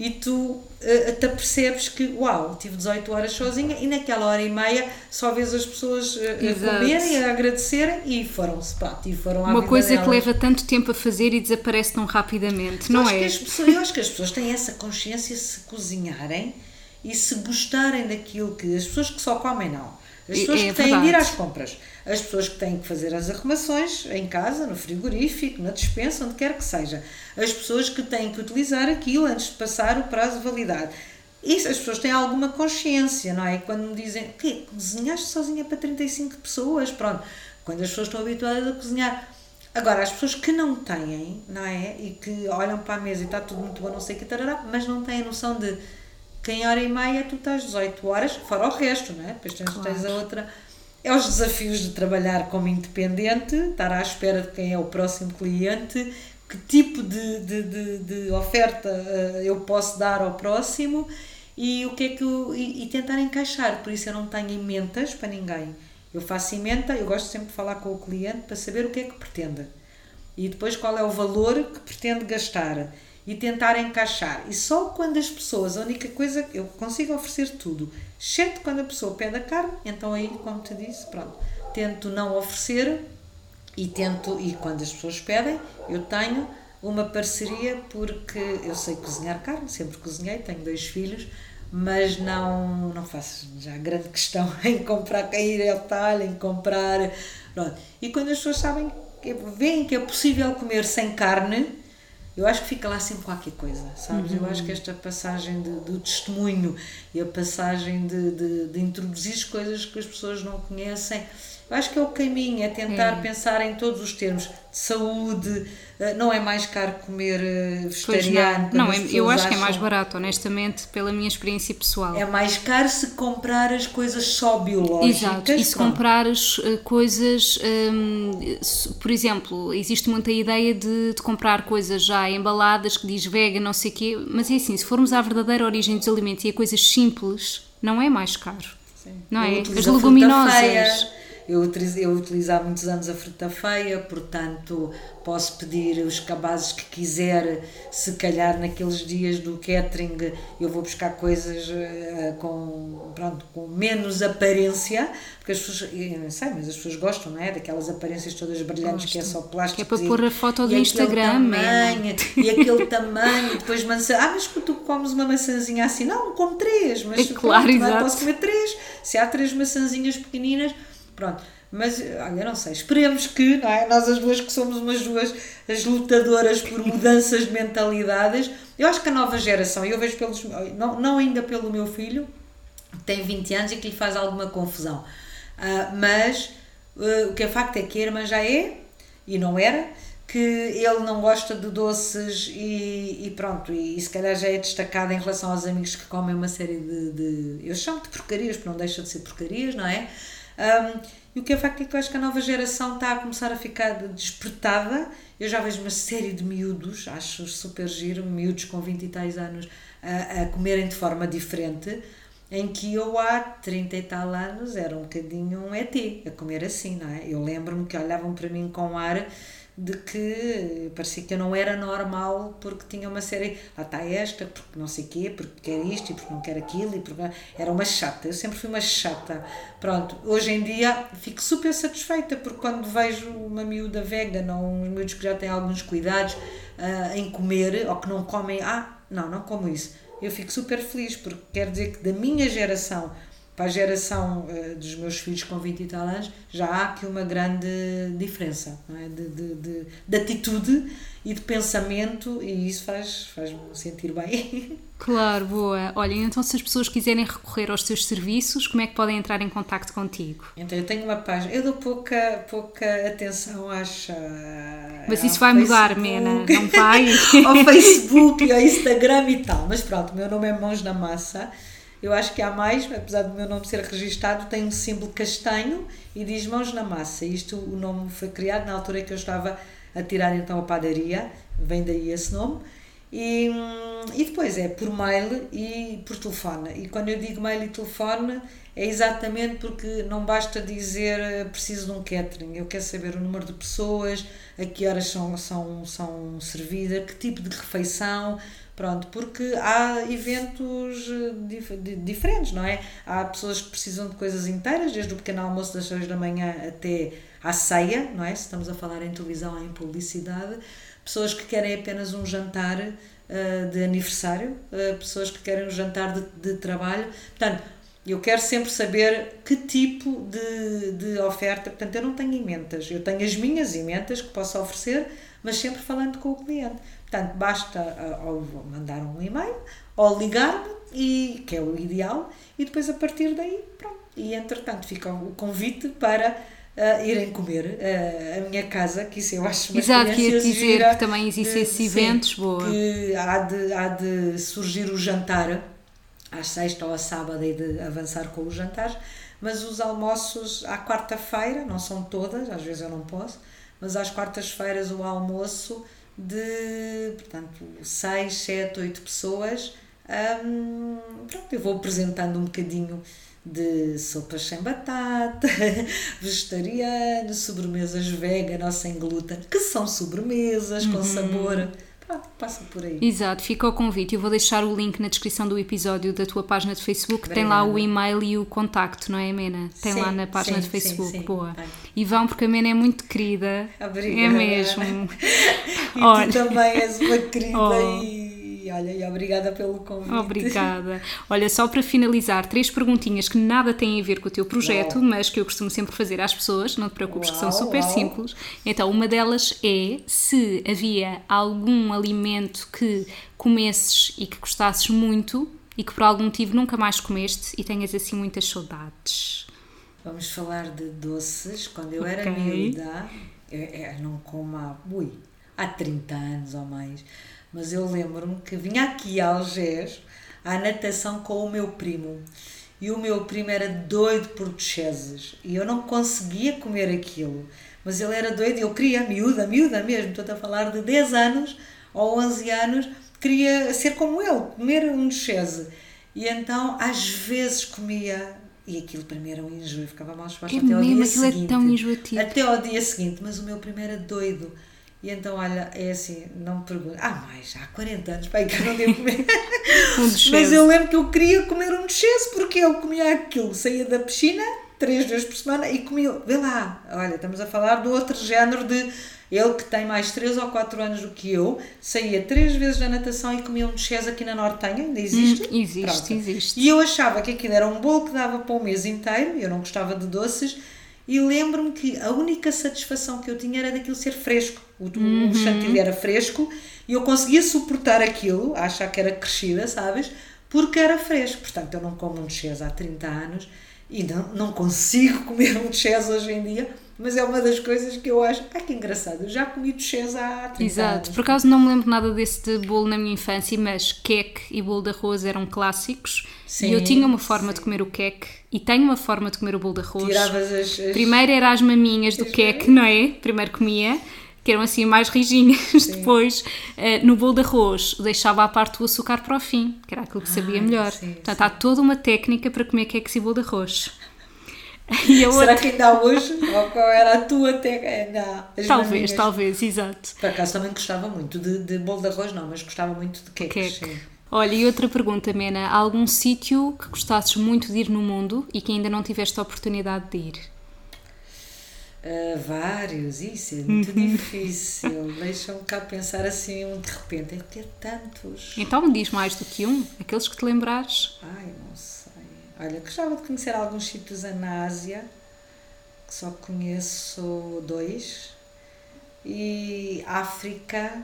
e tu eh, até percebes que, uau, tive 18 horas sozinha e naquela hora e meia só vês as pessoas eh, a comerem, a agradecerem e foram-se, pronto, e foram à Uma coisa que delas. leva tanto tempo a fazer e desaparece tão rapidamente, não acho que é? as pessoas- eu acho que as pessoas têm essa consciência se cozinharem e se gostarem daquilo que. As pessoas que só comem, não. As É- pessoas é que têm de ir verdade. às compras. As pessoas que têm que fazer as arrumações em casa, no frigorífico, na despensa, onde quer que seja. As pessoas que têm que utilizar aquilo antes de passar o prazo de validade. Isso, as pessoas têm alguma consciência, não é? Quando me dizem, que cozinhaste sozinha para 35 pessoas, pronto. Quando as pessoas estão habituadas a cozinhar. Agora, as pessoas que não têm, não é? E que olham para a mesa e está tudo muito bom, não sei o que, tarará, mas não têm a noção de que em hora e meia tu estás 18 horas, fora o resto, não é? Depois tens, Claro. tens a outra. É os desafios de trabalhar como independente, estar à espera de quem é o próximo cliente, que tipo de, de, de, de oferta eh, eu posso dar ao próximo e o que é que eu, e, e tentar encaixar. Por isso eu não tenho emendas para ninguém. Eu faço emenda, eu gosto sempre de falar com o cliente para saber o que é que pretende e depois qual é o valor que pretende gastar e tentar encaixar. E só quando as pessoas, a única coisa, eu consigo oferecer tudo, exceto quando a pessoa pede a carne, então aí, como te disse, pronto, tento não oferecer e tento, e quando as pessoas pedem, eu tenho uma parceria porque eu sei cozinhar carne, sempre cozinhei, tenho dois filhos, mas não, não faço já grande questão em comprar, em ir ao talho, em comprar. Pronto. E quando as pessoas sabem, veem que é possível comer sem carne, eu acho que fica lá sempre qualquer coisa, sabes? Eu acho que esta passagem de, do testemunho e a passagem de, de, de introduzir coisas que as pessoas não conhecem, acho que é o caminho, é tentar É. pensar em todos os termos de saúde, eh, não é mais caro comer eh, vegetariano. não, não as é- eu acho que é mais acham- barato, honestamente, pela minha experiência pessoal. É mais caro se comprar as coisas só biológicas. Exato, e se pronto. comprares eh, coisas, hum, por exemplo, existe muita ideia de, de comprar coisas já embaladas que diz vegan, não sei o quê, mas é assim, se formos à verdadeira origem dos alimentos e a coisas simples, não é mais caro. Não Eu é? As leguminosas. Eu eu utilizo há muitos anos a fruta feia, portanto posso pedir os cabazes que quiser, se calhar naqueles dias do catering eu vou buscar coisas eh, com, pronto, com menos aparência, porque as pessoas, eu não sei, mas as pessoas gostam, não é? Daquelas aparências todas brilhantes que é só plástico. Que é para pôr a foto do e aquele Instagram, tamanho, e aquele tamanho, depois maçã. Ah, mas tu comes uma maçãzinha assim? Não, como três, mas É claro, pronto, é? posso comer três. Se há três maçãzinhas pequeninas, pronto. Mas, olha, não sei, esperemos que, não é? Nós as duas que somos umas duas as lutadoras por mudanças de mentalidades, eu acho que a nova geração, e eu vejo pelos, não, não ainda pelo meu filho, que tem 20 anos e que lhe faz alguma confusão, Ah, mas ah, o que é facto é que a irmã já é, e não era, que ele não gosta de doces e, e pronto, e, se calhar já é destacado em relação aos amigos que comem uma série de, de eu chamo de porcarias, porque não deixa de ser porcarias, não é? Um, e o que é facto é que eu acho que a nova geração está a começar a ficar despertada. Eu já vejo uma série de miúdos, acho super giro, miúdos com 20 e tais anos a, a comerem de forma diferente, em que eu há 30 e tal anos era um bocadinho um ET a comer assim, não é? Eu lembro-me que olhavam para mim com ar de que parecia que eu não era normal porque tinha uma série, lá está esta, porque não sei quê, porque quer isto e porque não quer aquilo, e porque era uma chata, eu sempre fui uma chata. Pronto, hoje em dia fico super satisfeita porque quando vejo uma miúda vegan ou uns miúdos que já têm alguns cuidados ah, em comer ou que não comem, ah, não, não como isso. Eu fico super feliz porque quer dizer que da minha geração para a geração eh, dos meus filhos com 20 e tal anos, já há aqui uma grande diferença não é? de, de, de, de atitude e de pensamento, e isso faz, faz-me sentir bem. Claro, boa. Olha, então se as pessoas quiserem recorrer aos teus serviços, como é que podem entrar em contacto contigo? Então, eu tenho uma página, eu dou pouca, pouca atenção às. Mas isso vai mudar, Facebook, Mena, não vai? ao Facebook e ao Instagram e tal. Mas pronto, o meu nome é Mãos na Massa. Eu acho que há mais, apesar do meu nome ser registado, tem um símbolo castanho e diz Mãos na Massa. Isto, o nome foi criado na altura que eu estava a tirar então a padaria, vem daí esse nome. E, hum, e depois é por mail e por telefone. E quando eu digo mail e telefone, é exatamente porque não basta dizer eh, preciso de um catering. Eu quero saber o número de pessoas, a que horas são, são, são servidas, que tipo de refeição. Pronto, porque há eventos eh, dif diferentes, não é? Há pessoas que precisam de coisas inteiras, desde o pequeno almoço das 6 da manhã até à ceia, não é? Se estamos a falar em televisão, em publicidade pessoas que querem apenas um jantar uh, de aniversário, uh, pessoas que querem um jantar de, de trabalho. Portanto, eu quero sempre saber que tipo de, de oferta. Portanto, eu não tenho emendas, eu tenho as minhas emendas que posso oferecer, mas sempre falando com o cliente. Portanto, basta uh, ou mandar um e-mail ou ligar-me, e, que é o ideal, e depois a partir daí, pronto. E entretanto fica o convite para uh, irem comer uh, a minha casa, que isso eu acho uma Exato, que ia dizer gira, que também existem esses eventos, boa. Que há de, há de surgir o jantar, à sexta ou à sábado, e de avançar com os jantares, mas os almoços à quarta-feira, não são todas, às vezes eu não posso, mas às quartas-feiras o almoço de, portanto, seis, sete, oito pessoas, um, pronto, eu vou apresentando um bocadinho de sopas sem batata, vegetariano, sobremesas vegan ou sem glúten, que são sobremesas com uhum. sabor. Passa por aí. Exato, fica o convite. Eu vou deixar o link na descrição do episódio da tua página de Facebook. Tem lá o e-mail e o contacto, não é, Mena? Tem sim, lá na página sim, de Facebook. Sim, Boa. E vão, porque a Mena é muito querida. Obrigada. É mesmo. e tu também és uma querida oh. e olha, e obrigada pelo convite. Obrigada. Olha, só para finalizar, três perguntinhas que nada têm a ver com o teu projeto, uau. mas que eu costumo sempre fazer às pessoas, não te preocupes, uau, que são super uau. simples. Então, uma delas é se havia algum alimento que comesses e que gostasses muito e que por algum motivo nunca mais comeste e tenhas assim muitas saudades. Vamos falar de doces. Quando eu okay. era miúda, eu, eu não como há, ui, há 30 anos ou mais mas eu lembro-me que vinha aqui a Algés à natação com o meu primo. E o meu primo era doido por duchesses. E eu não conseguia comer aquilo. Mas ele era doido e eu queria, miúda, miúda mesmo, estou a falar de 10 anos ou 11 anos, queria ser como ele, comer um duchesse. E então, às vezes, comia e aquilo para mim era um enjoo, ficava mal disposta é até ao dia seguinte. É tão enjoativo. Até ao dia seguinte, mas o meu primeiro era doido. E então, olha, é assim, não me pergunto. Ah, mais, há 40 anos, pai, que eu não devo comer. um Mas eu lembro que eu queria comer um duchesse porque eu comia aquilo, saía da piscina três vezes por semana e comia. Vê lá, olha, estamos a falar do outro género de. Ele que tem mais 3 ou 4 anos do que eu, saía três vezes na natação e comia um duchesse aqui na Nortenha, ainda existe? Hum, existe, Pronto. existe. E eu achava que aquilo era um bolo que dava para o mês inteiro, eu não gostava de doces, e lembro-me que a única satisfação que eu tinha era daquilo ser fresco o, uhum. o chantilly era fresco e eu conseguia suportar aquilo, achar que era crescida, sabes? Porque era fresco. Portanto, eu não como um duchesse há 30 anos e não, não consigo comer um duchesse hoje em dia, mas é uma das coisas que eu acho, ai que engraçado, eu já comi duchesse há 30 Exato. anos. Por acaso não me lembro nada desse de bolo na minha infância, mas queque e bolo de arroz eram clássicos sim, e eu tinha uma forma sim. de comer o queque e tenho uma forma de comer o bolo de arroz. Tiravas as, as... Primeiro era as maminhas do queque, não é? Primeiro comia que eram assim mais rijinhas. Depois, uh, no bolo de arroz, deixava à parte o açúcar para o fim, que era aquilo que sabia melhor. Sim, Portanto, sim. há toda uma técnica para comer queques e bolo de arroz. Será outra... que ainda há hoje? Ou qual era a tua técnica? Talvez, talvez, exato. Por acaso também gostava muito de, de bolo de arroz, não, mas gostava muito de queques. Queque. Olha, e outra pergunta, Mena. Há algum sítio que gostasses muito de ir no mundo e que ainda não tiveste a oportunidade de ir? Uh, vários, isso é muito uhum. difícil. Deixa-me cá pensar assim, de repente, é ter tantos. Então me diz mais do que um, aqueles que te lembrares. Ai, não sei. Olha, gostava de conhecer alguns sítios na Ásia, que só conheço dois, e África,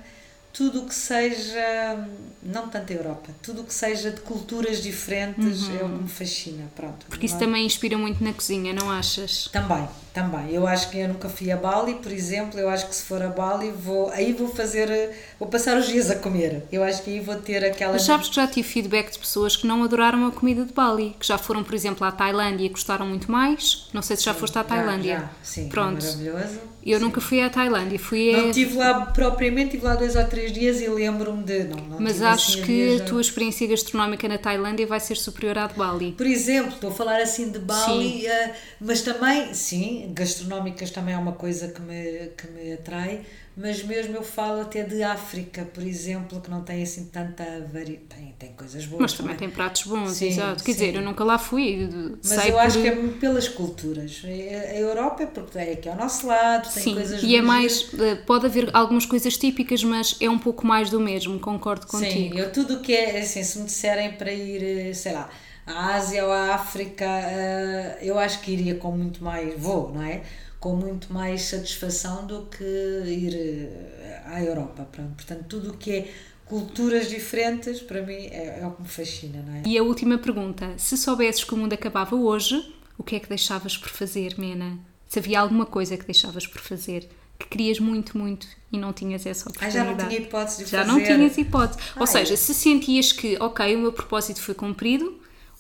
tudo o que seja, não tanto a Europa, tudo o que seja de culturas diferentes uhum. é o que me fascina. Pronto, Porque isso também inspira muito na cozinha, não achas? Também, também. Eu acho que eu nunca fui a Bali, por exemplo. Eu acho que se for a Bali, vou, aí vou fazer, vou passar os dias a comer. Eu acho que aí vou ter aquela. Mas sabes que já tive feedback de pessoas que não adoraram a comida de Bali, que já foram, por exemplo, à Tailândia e gostaram muito mais. Não sei se já foste à Tailândia. Já, já. Sim, Pronto. maravilhoso. Eu Sim. nunca fui à Tailândia, fui a... Não estive lá propriamente, estive lá dois ou três dias e lembro-me de. Não, não Mas acho assim a que a viajar. tua experiência gastronómica na Tailândia vai ser superior à de Bali. Por exemplo, estou a falar assim de Bali, Sim. eh, mas também, sim, gastronómicas também é uma coisa que me, que me atrai, mas mesmo eu falo até de África, por exemplo, que não tem assim tanta variedade. Tem, tem coisas boas. Mas também tem pratos bons, Sim, exato. Quer sim. dizer, eu nunca lá fui. Mas eu acho por- que é pelas culturas. A a Europa é porque é aqui ao nosso lado, tem Sim, coisas e é mais. eh, Pode haver algumas coisas típicas, mas é um pouco mais do mesmo, concordo Sim, contigo. eu tudo o que é, assim, se me disserem para ir, eh, sei lá, à Ásia ou à África, eh, eu acho que iria com muito mais, vou, não é? Com muito mais satisfação do que ir eh, à Europa. pronto. Portanto, tudo o que é culturas diferentes, para mim, é, é o que me fascina, não é? E a última pergunta: se soubesses que o mundo acabava hoje, o que é que deixavas por fazer, Mena? Se havia alguma coisa que deixavas por fazer, que querias muito, muito e não tinhas essa Ah, oportunidade? já não tinha hipótese de Já fazer. não tinhas hipótese. Ou Ah, seja, é. se sentias que, ok, o meu propósito foi cumprido,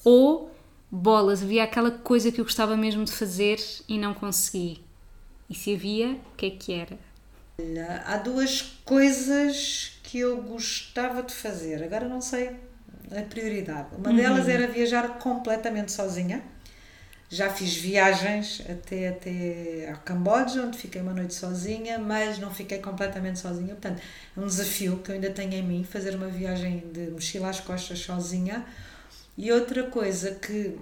ou bolas, havia aquela coisa que eu gostava mesmo de fazer e não consegui. E se havia, o que é que era? Olha, Há duas coisas que eu gostava de fazer, agora não sei a prioridade. Uma delas era viajar completamente sozinha. Já fiz viagens até, até ao Camboja, onde fiquei uma noite sozinha, mas não fiquei completamente sozinha. Portanto, é um desafio que eu ainda tenho em mim, fazer uma viagem de mochila às costas sozinha. E outra coisa que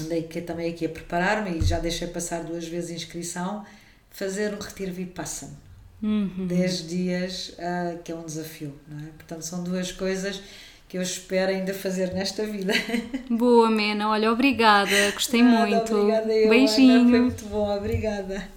andei aqui, também aqui a preparar-me e já deixei passar duas vezes a inscrição, fazer um retiro Vipassana. 10 dias, ah, que é um desafio, não é? Portanto, são duas coisas que eu espero ainda fazer nesta vida. Boa, Mena. Olha, obrigada. Gostei Nada, muito. Obrigada, eu, Ana, Beijinho. foi muito bom, obrigada.